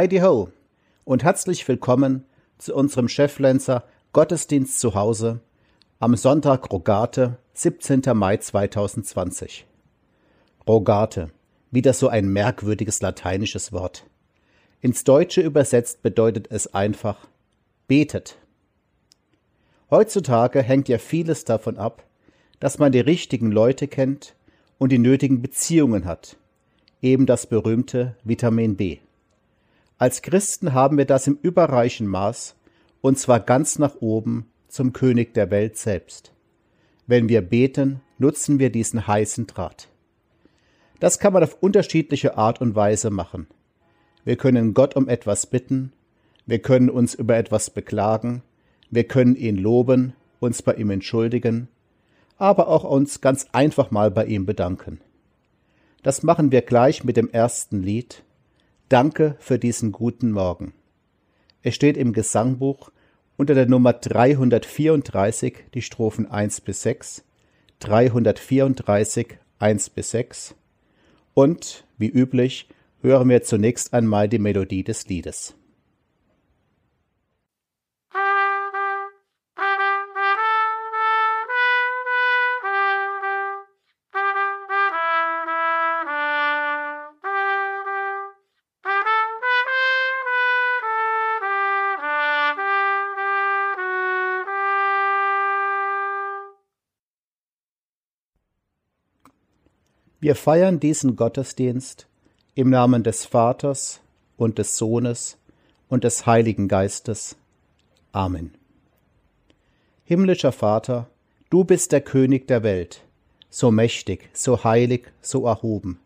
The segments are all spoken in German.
Heidi Ho und herzlich willkommen zu unserem Cheflenzer Gottesdienst zu Hause am Sonntag Rogate, 17. Mai 2020. Rogate, wieder so ein merkwürdiges lateinisches Wort. Ins Deutsche übersetzt bedeutet es einfach betet. Heutzutage hängt ja vieles davon ab, dass man die richtigen Leute kennt und die nötigen Beziehungen hat, eben das berühmte Vitamin B. Als Christen haben wir das im überreichen Maß, und zwar ganz nach oben zum König der Welt selbst. Wenn wir beten, nutzen wir diesen heißen Draht. Das kann man auf unterschiedliche Art und Weise machen. Wir können Gott um etwas bitten, wir können uns über etwas beklagen, wir können ihn loben, uns bei ihm entschuldigen, aber auch uns ganz einfach mal bei ihm bedanken. Das machen wir gleich mit dem ersten Lied. Danke für diesen guten Morgen. Es steht im Gesangbuch unter der Nummer 334 die Strophen 1 bis 6, 334 1 bis 6 und, wie üblich, hören wir zunächst einmal die Melodie des Liedes. Wir feiern diesen Gottesdienst im Namen des Vaters und des Sohnes und des Heiligen Geistes. Amen. Himmlischer Vater, du bist der König der Welt, so mächtig, so heilig, so erhoben.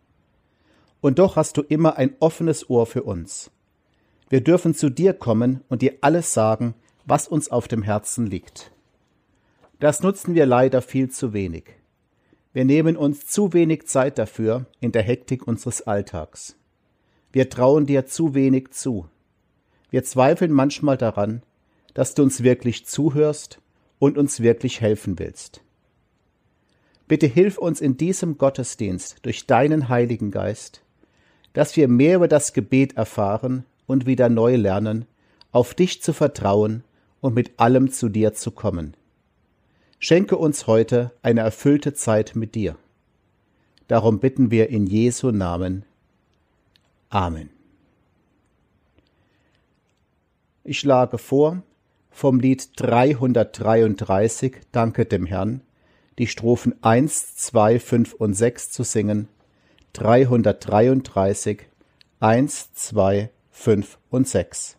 Und doch hast du immer ein offenes Ohr für uns. Wir dürfen zu dir kommen und dir alles sagen, was uns auf dem Herzen liegt. Das nutzen wir leider viel zu wenig. Wir nehmen uns zu wenig Zeit dafür in der Hektik unseres Alltags. Wir trauen dir zu wenig zu. Wir zweifeln manchmal daran, dass du uns wirklich zuhörst und uns wirklich helfen willst. Bitte hilf uns in diesem Gottesdienst durch deinen Heiligen Geist, dass wir mehr über das Gebet erfahren und wieder neu lernen, auf dich zu vertrauen und mit allem zu dir zu kommen. Schenke uns heute eine erfüllte Zeit mit dir. Darum bitten wir in Jesu Namen. Amen. Ich schlage vor, vom Lied 333 Danke dem Herrn, die Strophen 1, 2, 5 und 6 zu singen. 333, 1, 2, 5 und 6.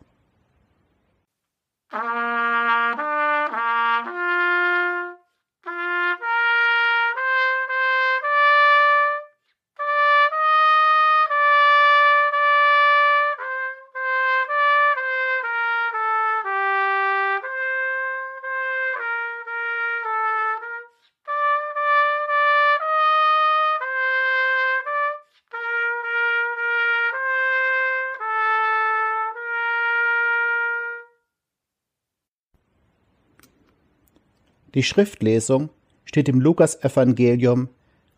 Die Schriftlesung steht im Lukas-Evangelium,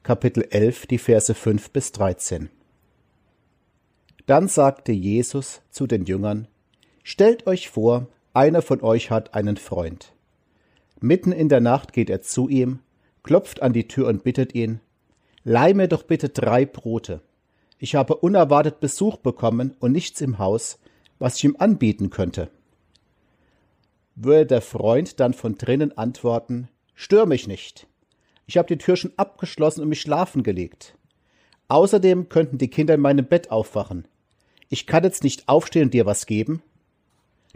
Kapitel 11, die Verse 5 bis 13. Dann sagte Jesus zu den Jüngern: Stellt euch vor, einer von euch hat einen Freund. Mitten in der Nacht geht er zu ihm, klopft an die Tür und bittet ihn: Leih mir doch bitte drei Brote. Ich habe unerwartet Besuch bekommen und nichts im Haus, was ich ihm anbieten könnte würde der Freund dann von drinnen antworten Stör mich nicht. Ich habe die Tür schon abgeschlossen und mich schlafen gelegt. Außerdem könnten die Kinder in meinem Bett aufwachen. Ich kann jetzt nicht aufstehen und dir was geben?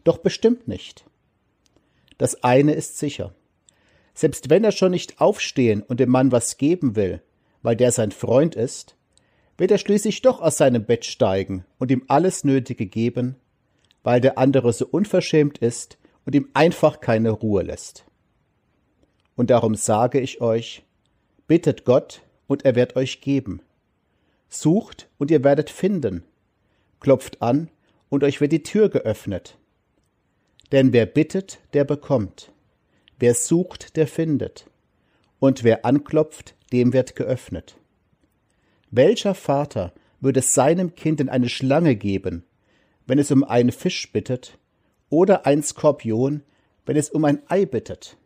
Doch bestimmt nicht. Das eine ist sicher. Selbst wenn er schon nicht aufstehen und dem Mann was geben will, weil der sein Freund ist, wird er schließlich doch aus seinem Bett steigen und ihm alles Nötige geben, weil der andere so unverschämt ist, und ihm einfach keine Ruhe lässt. Und darum sage ich euch, bittet Gott, und er wird euch geben. Sucht, und ihr werdet finden. Klopft an, und euch wird die Tür geöffnet. Denn wer bittet, der bekommt. Wer sucht, der findet. Und wer anklopft, dem wird geöffnet. Welcher Vater würde seinem Kind in eine Schlange geben, wenn es um einen Fisch bittet, oder ein Skorpion, wenn es um ein Ei bittet.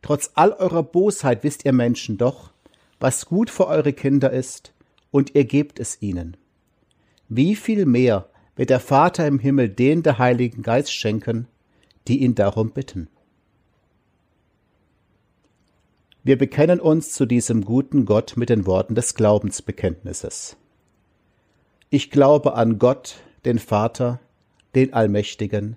Trotz all eurer Bosheit wisst ihr Menschen doch, was gut für eure Kinder ist, und ihr gebt es ihnen. Wie viel mehr wird der Vater im Himmel den der Heiligen Geist schenken, die ihn darum bitten. Wir bekennen uns zu diesem guten Gott mit den Worten des Glaubensbekenntnisses. Ich glaube an Gott, den Vater, den Allmächtigen,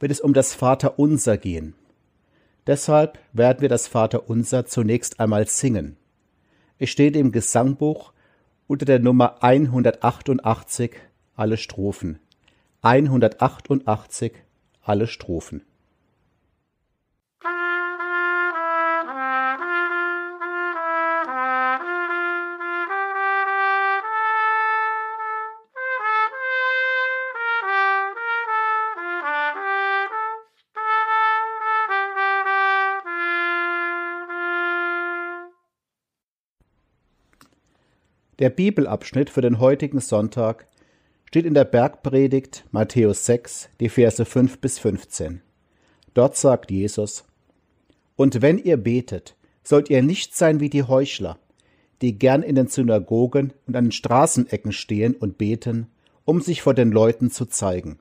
wird es um das Vaterunser gehen. Deshalb werden wir das Vaterunser zunächst einmal singen. Es steht im Gesangbuch unter der Nummer 188 alle Strophen. 188 alle Strophen. Der Bibelabschnitt für den heutigen Sonntag steht in der Bergpredigt Matthäus 6, die Verse 5 bis 15. Dort sagt Jesus, Und wenn ihr betet, sollt ihr nicht sein wie die Heuchler, die gern in den Synagogen und an den Straßenecken stehen und beten, um sich vor den Leuten zu zeigen.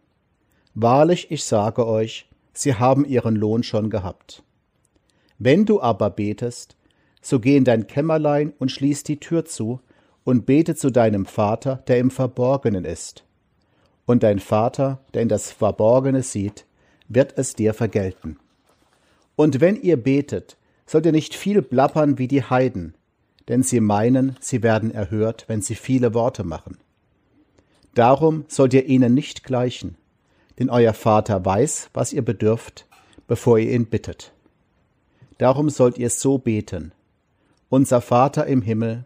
Wahrlich, ich sage euch, sie haben ihren Lohn schon gehabt. Wenn du aber betest, so geh in dein Kämmerlein und schließ die Tür zu und bete zu deinem Vater, der im Verborgenen ist. Und dein Vater, der in das Verborgene sieht, wird es dir vergelten. Und wenn ihr betet, sollt ihr nicht viel plappern wie die Heiden, denn sie meinen, sie werden erhört, wenn sie viele Worte machen. Darum sollt ihr ihnen nicht gleichen, denn euer Vater weiß, was ihr bedürft, bevor ihr ihn bittet. Darum sollt ihr so beten. Unser Vater im Himmel,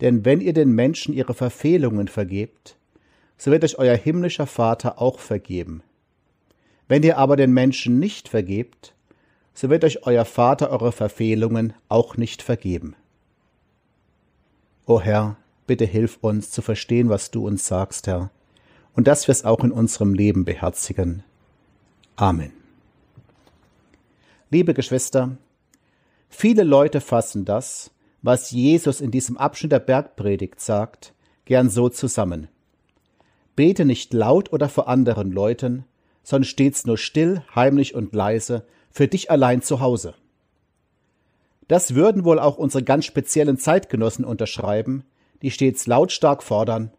Denn wenn ihr den Menschen ihre Verfehlungen vergebt, so wird euch euer himmlischer Vater auch vergeben. Wenn ihr aber den Menschen nicht vergebt, so wird euch euer Vater eure Verfehlungen auch nicht vergeben. O Herr, bitte hilf uns zu verstehen, was du uns sagst, Herr, und dass wir es auch in unserem Leben beherzigen. Amen. Liebe Geschwister, viele Leute fassen das, was Jesus in diesem Abschnitt der Bergpredigt sagt, gern so zusammen. Bete nicht laut oder vor anderen Leuten, sondern stets nur still, heimlich und leise, für dich allein zu Hause. Das würden wohl auch unsere ganz speziellen Zeitgenossen unterschreiben, die stets lautstark fordern,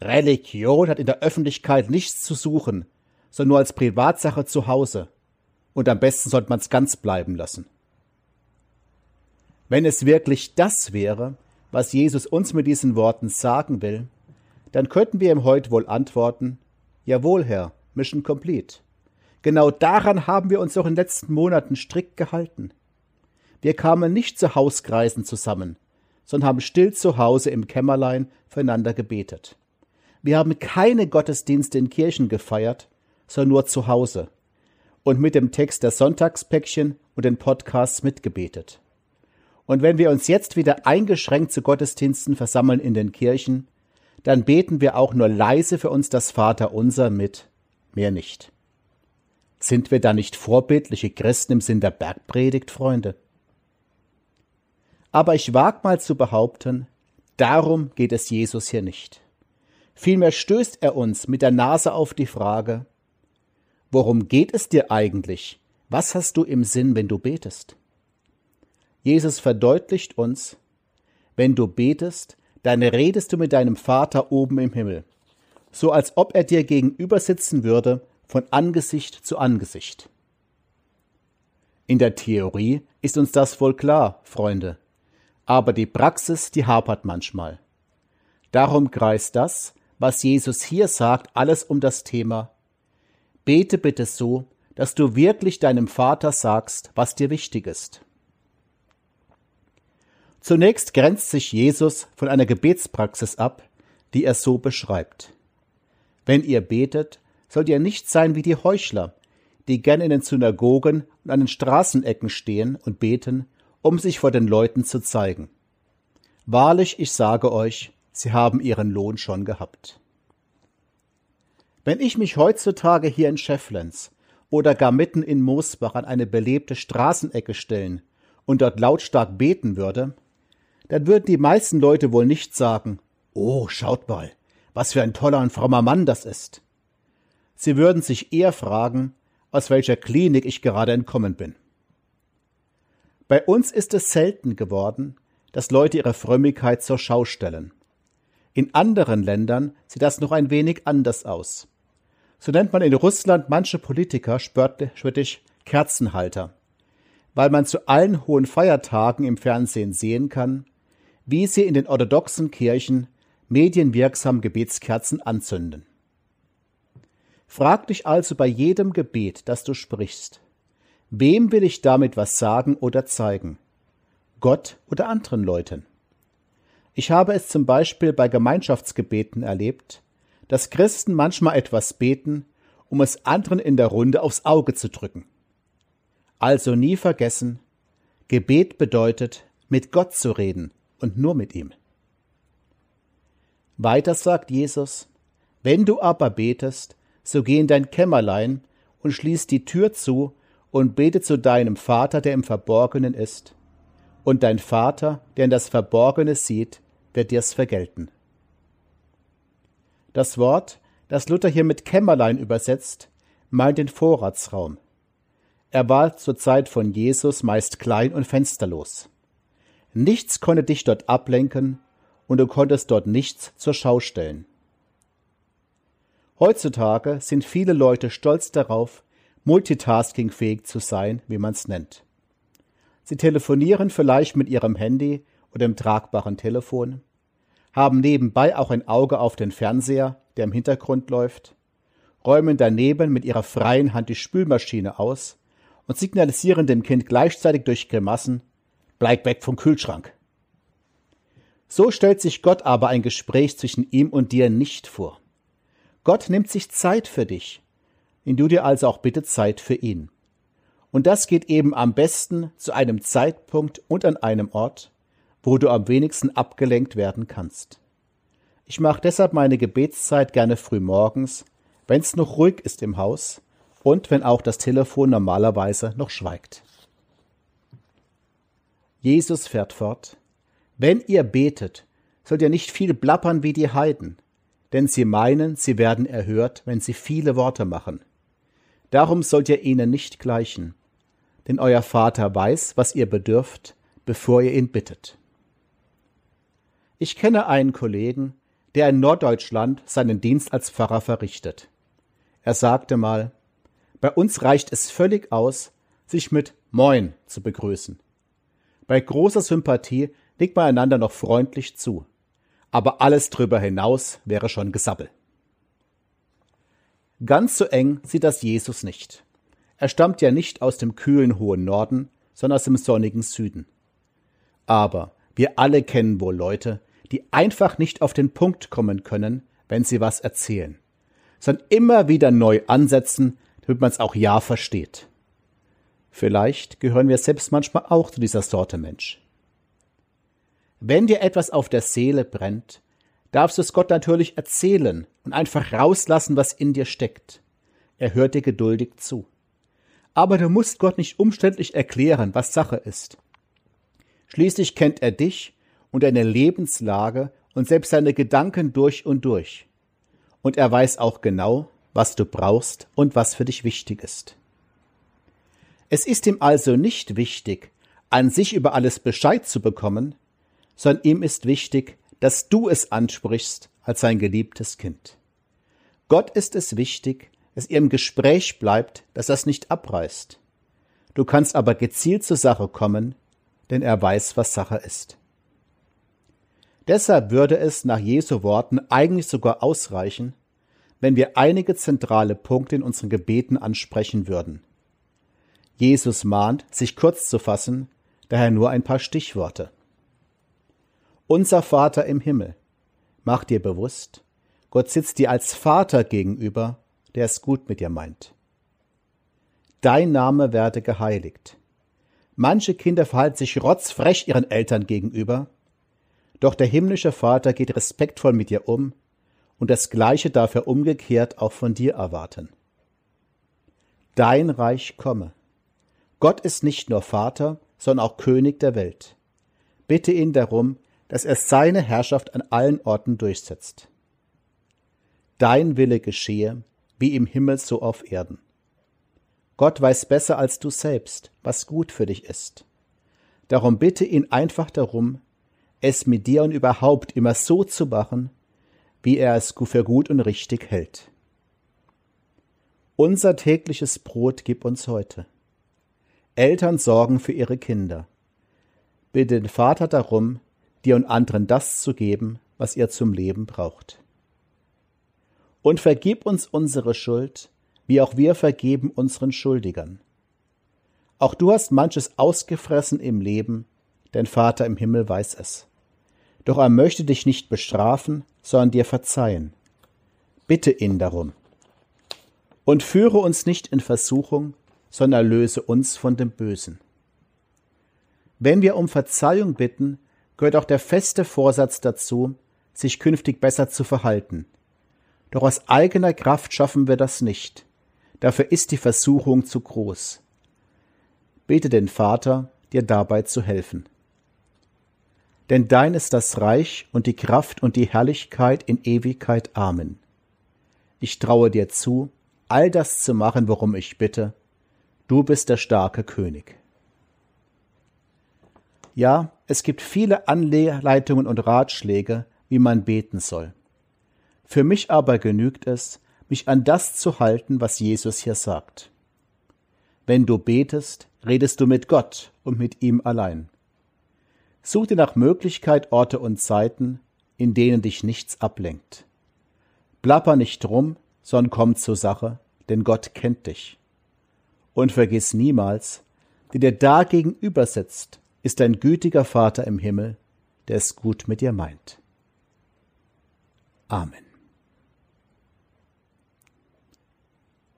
Religion hat in der Öffentlichkeit nichts zu suchen, sondern nur als Privatsache zu Hause. Und am besten sollte man es ganz bleiben lassen. Wenn es wirklich das wäre, was Jesus uns mit diesen Worten sagen will, dann könnten wir ihm heute wohl antworten, Jawohl, Herr, Mission complete. Genau daran haben wir uns auch in den letzten Monaten strikt gehalten. Wir kamen nicht zu Hauskreisen zusammen, sondern haben still zu Hause im Kämmerlein füreinander gebetet. Wir haben keine Gottesdienste in Kirchen gefeiert, sondern nur zu Hause, und mit dem Text der Sonntagspäckchen und den Podcasts mitgebetet. Und wenn wir uns jetzt wieder eingeschränkt zu Gottesdiensten versammeln in den Kirchen, dann beten wir auch nur leise für uns das Vaterunser mit, mehr nicht. Sind wir da nicht vorbildliche Christen im Sinn der Bergpredigt, Freunde? Aber ich wag mal zu behaupten, darum geht es Jesus hier nicht. Vielmehr stößt er uns mit der Nase auf die Frage, worum geht es dir eigentlich? Was hast du im Sinn, wenn du betest? Jesus verdeutlicht uns, wenn du betest, dann redest du mit deinem Vater oben im Himmel, so als ob er dir gegenüber sitzen würde von Angesicht zu Angesicht. In der Theorie ist uns das wohl klar, Freunde, aber die Praxis, die hapert manchmal. Darum kreist das, was Jesus hier sagt, alles um das Thema Bete bitte so, dass du wirklich deinem Vater sagst, was dir wichtig ist. Zunächst grenzt sich Jesus von einer Gebetspraxis ab, die er so beschreibt. Wenn ihr betet, sollt ihr nicht sein wie die Heuchler, die gern in den Synagogen und an den Straßenecken stehen und beten, um sich vor den Leuten zu zeigen. Wahrlich, ich sage euch, sie haben ihren Lohn schon gehabt. Wenn ich mich heutzutage hier in Schefflens oder gar mitten in Moosbach an eine belebte Straßenecke stellen und dort lautstark beten würde, dann würden die meisten Leute wohl nicht sagen, oh, schaut mal, was für ein toller und frommer Mann das ist. Sie würden sich eher fragen, aus welcher Klinik ich gerade entkommen bin. Bei uns ist es selten geworden, dass Leute ihre Frömmigkeit zur Schau stellen. In anderen Ländern sieht das noch ein wenig anders aus. So nennt man in Russland manche Politiker spöttisch Kerzenhalter, weil man zu allen hohen Feiertagen im Fernsehen sehen kann, wie sie in den orthodoxen Kirchen medienwirksam Gebetskerzen anzünden. Frag dich also bei jedem Gebet, das du sprichst, wem will ich damit was sagen oder zeigen? Gott oder anderen Leuten? Ich habe es zum Beispiel bei Gemeinschaftsgebeten erlebt, dass Christen manchmal etwas beten, um es anderen in der Runde aufs Auge zu drücken. Also nie vergessen, Gebet bedeutet, mit Gott zu reden und nur mit ihm. Weiter sagt Jesus, wenn du aber betest, so geh in dein Kämmerlein und schließ die Tür zu und bete zu deinem Vater, der im Verborgenen ist. Und dein Vater, der in das Verborgene sieht, wird dir's vergelten. Das Wort, das Luther hier mit Kämmerlein übersetzt, meint den Vorratsraum. Er war zur Zeit von Jesus meist klein und fensterlos. Nichts konnte dich dort ablenken und du konntest dort nichts zur Schau stellen. Heutzutage sind viele Leute stolz darauf, multitaskingfähig zu sein, wie man es nennt. Sie telefonieren vielleicht mit ihrem Handy oder dem tragbaren Telefon, haben nebenbei auch ein Auge auf den Fernseher, der im Hintergrund läuft, räumen daneben mit ihrer freien Hand die Spülmaschine aus und signalisieren dem Kind gleichzeitig durch Grimassen Bleib weg vom Kühlschrank. So stellt sich Gott aber ein Gespräch zwischen ihm und dir nicht vor. Gott nimmt sich Zeit für dich, in du dir also auch bitte Zeit für ihn. Und das geht eben am besten zu einem Zeitpunkt und an einem Ort, wo du am wenigsten abgelenkt werden kannst. Ich mache deshalb meine Gebetszeit gerne früh morgens, wenn es noch ruhig ist im Haus und wenn auch das Telefon normalerweise noch schweigt. Jesus fährt fort, wenn ihr betet, sollt ihr nicht viel blappern wie die Heiden, denn sie meinen, sie werden erhört, wenn sie viele Worte machen. Darum sollt ihr ihnen nicht gleichen, denn euer Vater weiß, was ihr bedürft, bevor ihr ihn bittet. Ich kenne einen Kollegen, der in Norddeutschland seinen Dienst als Pfarrer verrichtet. Er sagte mal, bei uns reicht es völlig aus, sich mit Moin zu begrüßen. Bei großer Sympathie nickt man einander noch freundlich zu aber alles drüber hinaus wäre schon Gesabbel. Ganz so eng sieht das Jesus nicht. Er stammt ja nicht aus dem kühlen hohen Norden, sondern aus dem sonnigen Süden. Aber wir alle kennen wohl Leute, die einfach nicht auf den Punkt kommen können, wenn sie was erzählen, sondern immer wieder neu ansetzen, damit man es auch ja versteht. Vielleicht gehören wir selbst manchmal auch zu dieser Sorte Mensch. Wenn dir etwas auf der Seele brennt, darfst du es Gott natürlich erzählen und einfach rauslassen, was in dir steckt. Er hört dir geduldig zu. Aber du musst Gott nicht umständlich erklären, was Sache ist. Schließlich kennt er dich und deine Lebenslage und selbst deine Gedanken durch und durch. Und er weiß auch genau, was du brauchst und was für dich wichtig ist. Es ist ihm also nicht wichtig, an sich über alles Bescheid zu bekommen, sondern ihm ist wichtig, dass du es ansprichst als sein geliebtes Kind. Gott ist es wichtig, dass ihr im Gespräch bleibt, dass das nicht abreißt. Du kannst aber gezielt zur Sache kommen, denn er weiß, was Sache ist. Deshalb würde es nach Jesu Worten eigentlich sogar ausreichen, wenn wir einige zentrale Punkte in unseren Gebeten ansprechen würden. Jesus mahnt, sich kurz zu fassen, daher nur ein paar Stichworte. Unser Vater im Himmel. Mach dir bewusst, Gott sitzt dir als Vater gegenüber, der es gut mit dir meint. Dein Name werde geheiligt. Manche Kinder verhalten sich rotzfrech ihren Eltern gegenüber, doch der himmlische Vater geht respektvoll mit dir um, und das Gleiche darf er umgekehrt auch von dir erwarten. Dein Reich komme. Gott ist nicht nur Vater, sondern auch König der Welt. Bitte ihn darum, dass er seine Herrschaft an allen Orten durchsetzt. Dein Wille geschehe, wie im Himmel so auf Erden. Gott weiß besser als du selbst, was gut für dich ist. Darum bitte ihn einfach darum, es mit dir und überhaupt immer so zu machen, wie er es für gut und richtig hält. Unser tägliches Brot gib uns heute. Eltern sorgen für ihre Kinder. Bitte den Vater darum, dir und anderen das zu geben, was ihr zum Leben braucht. Und vergib uns unsere Schuld, wie auch wir vergeben unseren Schuldigern. Auch du hast manches ausgefressen im Leben, dein Vater im Himmel weiß es. Doch er möchte dich nicht bestrafen, sondern dir verzeihen. Bitte ihn darum. Und führe uns nicht in Versuchung, sondern erlöse uns von dem Bösen. Wenn wir um Verzeihung bitten, gehört auch der feste Vorsatz dazu, sich künftig besser zu verhalten. Doch aus eigener Kraft schaffen wir das nicht. Dafür ist die Versuchung zu groß. Bete den Vater, dir dabei zu helfen. Denn dein ist das Reich und die Kraft und die Herrlichkeit in Ewigkeit. Amen. Ich traue dir zu, all das zu machen, worum ich bitte. Du bist der starke König. Ja, es gibt viele Anleitungen und Ratschläge, wie man beten soll. Für mich aber genügt es, mich an das zu halten, was Jesus hier sagt. Wenn du betest, redest du mit Gott und mit ihm allein. Such dir nach Möglichkeit Orte und Zeiten, in denen dich nichts ablenkt. Plapper nicht rum, sondern komm zur Sache, denn Gott kennt dich. Und vergiss niemals, der dir da gegenüber sitzt, ist ein gütiger Vater im Himmel, der es gut mit dir meint. Amen.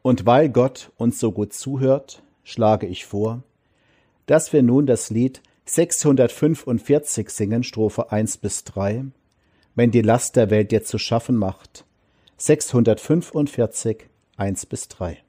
Und weil Gott uns so gut zuhört, schlage ich vor, dass wir nun das Lied 645 singen, Strophe 1 bis 3, wenn die Last der Welt dir zu schaffen macht. 645, 1 bis 3.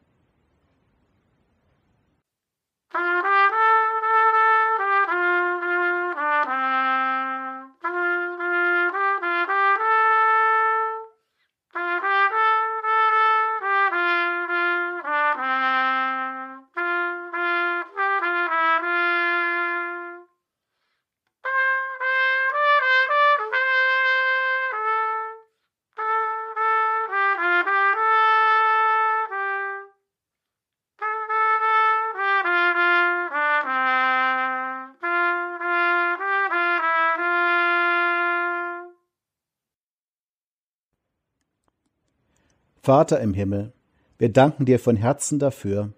Vater im Himmel, wir danken dir von Herzen dafür,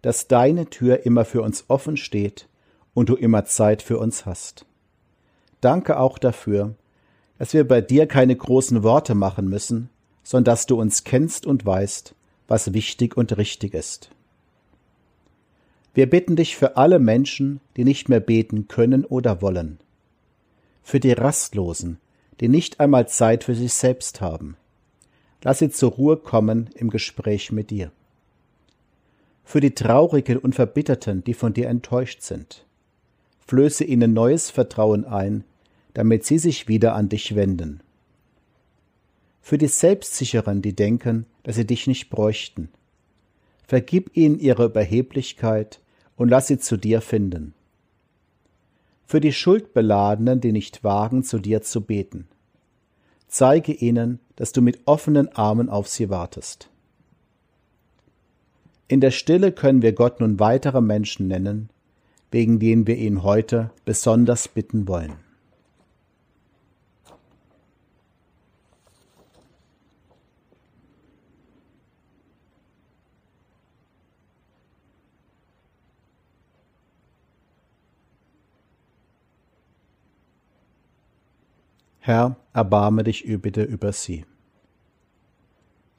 dass deine Tür immer für uns offen steht und du immer Zeit für uns hast. Danke auch dafür, dass wir bei dir keine großen Worte machen müssen, sondern dass du uns kennst und weißt, was wichtig und richtig ist. Wir bitten dich für alle Menschen, die nicht mehr beten können oder wollen, für die Rastlosen, die nicht einmal Zeit für sich selbst haben. Lass sie zur Ruhe kommen im Gespräch mit dir. Für die Traurigen und Verbitterten, die von dir enttäuscht sind. Flöße ihnen neues Vertrauen ein, damit sie sich wieder an dich wenden. Für die Selbstsicheren, die denken, dass sie dich nicht bräuchten. Vergib ihnen ihre Überheblichkeit und lass sie zu dir finden. Für die Schuldbeladenen, die nicht wagen, zu dir zu beten. Zeige ihnen, dass du mit offenen Armen auf sie wartest. In der Stille können wir Gott nun weitere Menschen nennen, wegen denen wir ihn heute besonders bitten wollen. Herr, erbarme dich bitte über sie.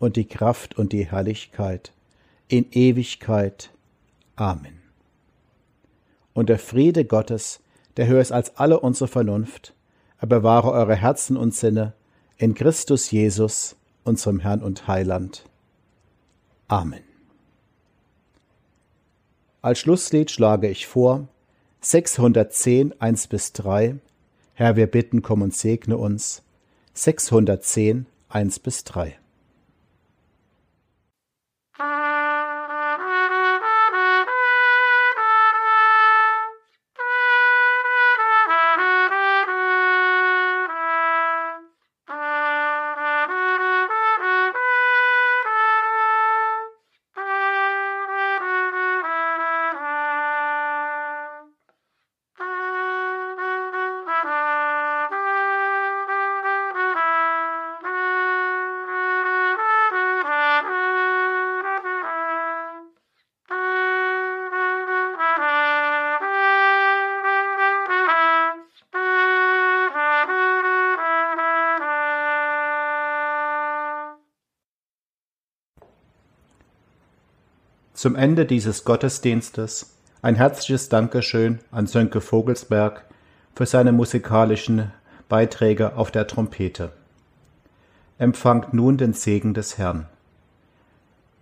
und die Kraft und die Herrlichkeit in Ewigkeit. Amen. Und der Friede Gottes, der höher ist als alle unsere Vernunft, er bewahre eure Herzen und Sinne in Christus Jesus, unserem Herrn und Heiland. Amen. Als Schlusslied schlage ich vor 610 1 bis 3 Herr, wir bitten, komm und segne uns 610 1 bis 3. Bye. Zum Ende dieses Gottesdienstes ein herzliches Dankeschön an Sönke Vogelsberg für seine musikalischen Beiträge auf der Trompete. Empfangt nun den Segen des Herrn.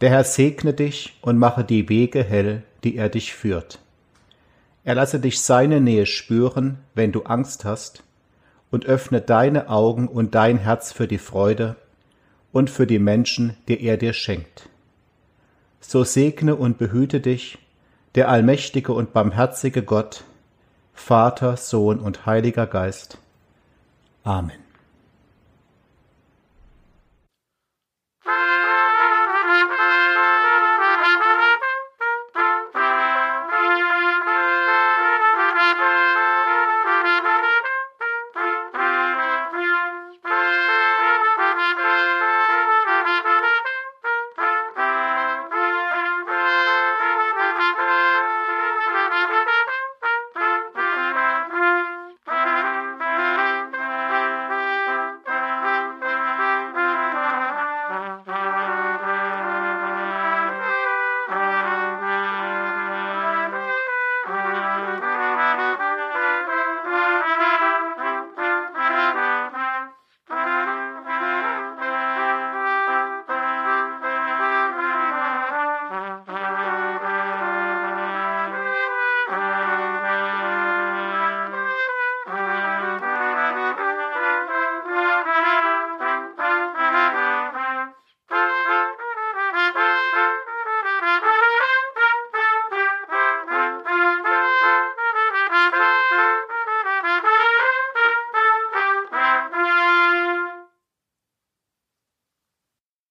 Der Herr segne dich und mache die Wege hell, die er dich führt. Er lasse dich seine Nähe spüren, wenn du Angst hast, und öffne deine Augen und dein Herz für die Freude und für die Menschen, die er dir schenkt so segne und behüte dich der allmächtige und barmherzige Gott, Vater, Sohn und Heiliger Geist. Amen.